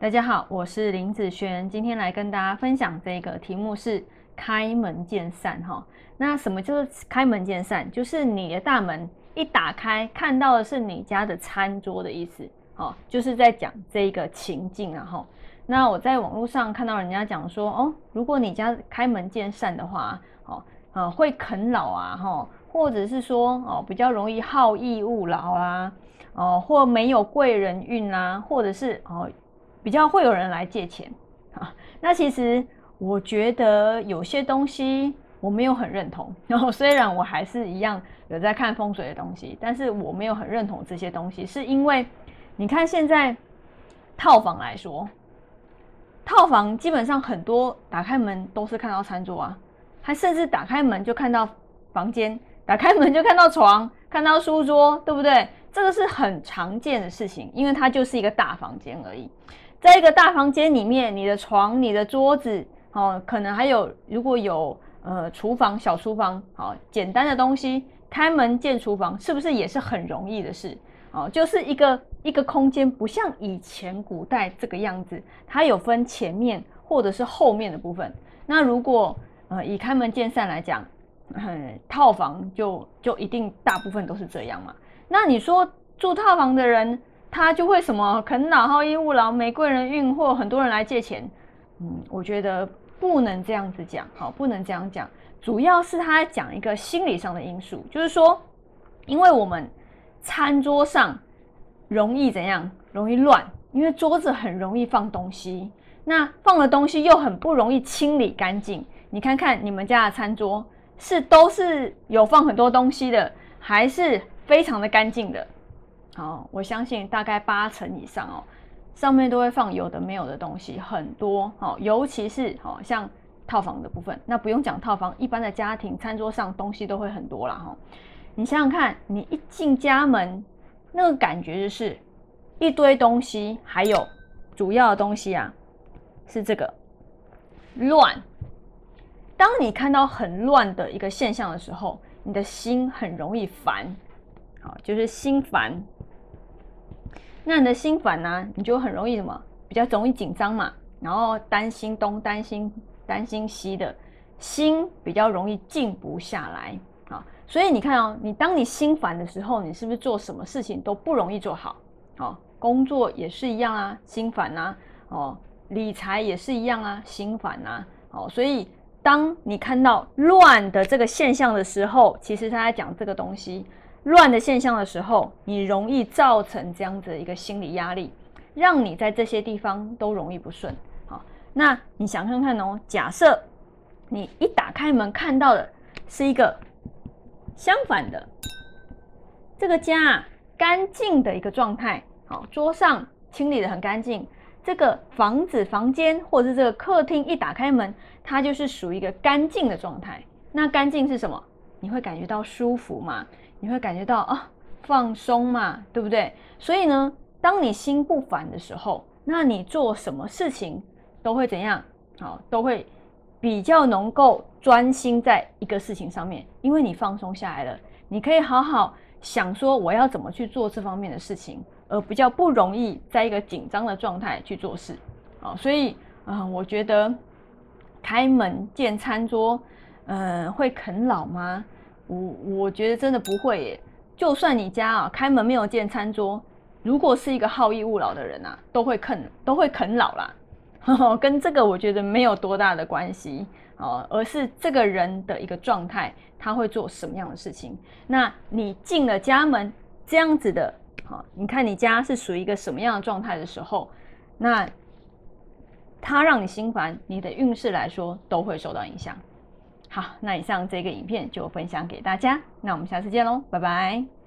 大家好，我是林子轩，今天来跟大家分享这个题目是开门见山哈。那什么就是开门见山？就是你的大门一打开，看到的是你家的餐桌的意思，哦，就是在讲这个情境啊哈。那我在网络上看到人家讲说，哦，如果你家开门见山的话，哦，呃，会啃老啊哈，或者是说哦，比较容易好逸恶劳啊，哦，或没有贵人运啊，或者是哦。比较会有人来借钱啊，那其实我觉得有些东西我没有很认同。然后虽然我还是一样有在看风水的东西，但是我没有很认同这些东西，是因为你看现在套房来说，套房基本上很多打开门都是看到餐桌啊，还甚至打开门就看到房间，打开门就看到床，看到书桌，对不对？这个是很常见的事情，因为它就是一个大房间而已。在一个大房间里面，你的床、你的桌子，哦，可能还有如果有呃厨房、小厨房，好简单的东西，开门见厨房，是不是也是很容易的事？哦，就是一个一个空间，不像以前古代这个样子，它有分前面或者是后面的部分。那如果呃以开门见山来讲，套房就就一定大部分都是这样嘛？那你说住套房的人？他就会什么啃老、好逸恶劳、没贵人运，或很多人来借钱。嗯，我觉得不能这样子讲，好，不能这样讲。主要是他讲一个心理上的因素，就是说，因为我们餐桌上容易怎样，容易乱，因为桌子很容易放东西，那放了东西又很不容易清理干净。你看看你们家的餐桌是都是有放很多东西的，还是非常的干净的？好，我相信大概八成以上哦，上面都会放有的没有的东西，很多哦，尤其是哦像套房的部分，那不用讲套房，一般的家庭餐桌上东西都会很多了哈。你想想看，你一进家门，那个感觉就是一堆东西，还有主要的东西啊，是这个乱。当你看到很乱的一个现象的时候，你的心很容易烦，好，就是心烦。那你的心烦呢？你就很容易什么？比较容易紧张嘛，然后担心东担心担心西的，心比较容易静不下来啊。所以你看哦，你当你心烦的时候，你是不是做什么事情都不容易做好？哦，工作也是一样啊，心烦呐。哦，理财也是一样啊，心烦呐。哦，所以当你看到乱的这个现象的时候，其实他在讲这个东西。乱的现象的时候，你容易造成这样子一个心理压力，让你在这些地方都容易不顺。好，那你想看看哦，假设你一打开门看到的是一个相反的，这个家干净的一个状态，好，桌上清理的很干净，这个房子房间或者是这个客厅一打开门，它就是属于一个干净的状态。那干净是什么？你会感觉到舒服吗？你会感觉到啊，放松嘛，对不对？所以呢，当你心不烦的时候，那你做什么事情都会怎样？好，都会比较能够专心在一个事情上面，因为你放松下来了，你可以好好想说我要怎么去做这方面的事情，而比较不容易在一个紧张的状态去做事。啊，所以啊，我觉得开门见餐桌，嗯，会啃老吗？我我觉得真的不会耶，就算你家啊开门没有见餐桌，如果是一个好逸恶劳的人啊，都会啃都会啃老啦，跟这个我觉得没有多大的关系哦，而是这个人的一个状态，他会做什么样的事情。那你进了家门这样子的，好，你看你家是属于一个什么样的状态的时候，那他让你心烦，你的运势来说都会受到影响。好，那以上这个影片就分享给大家，那我们下次见喽，拜拜。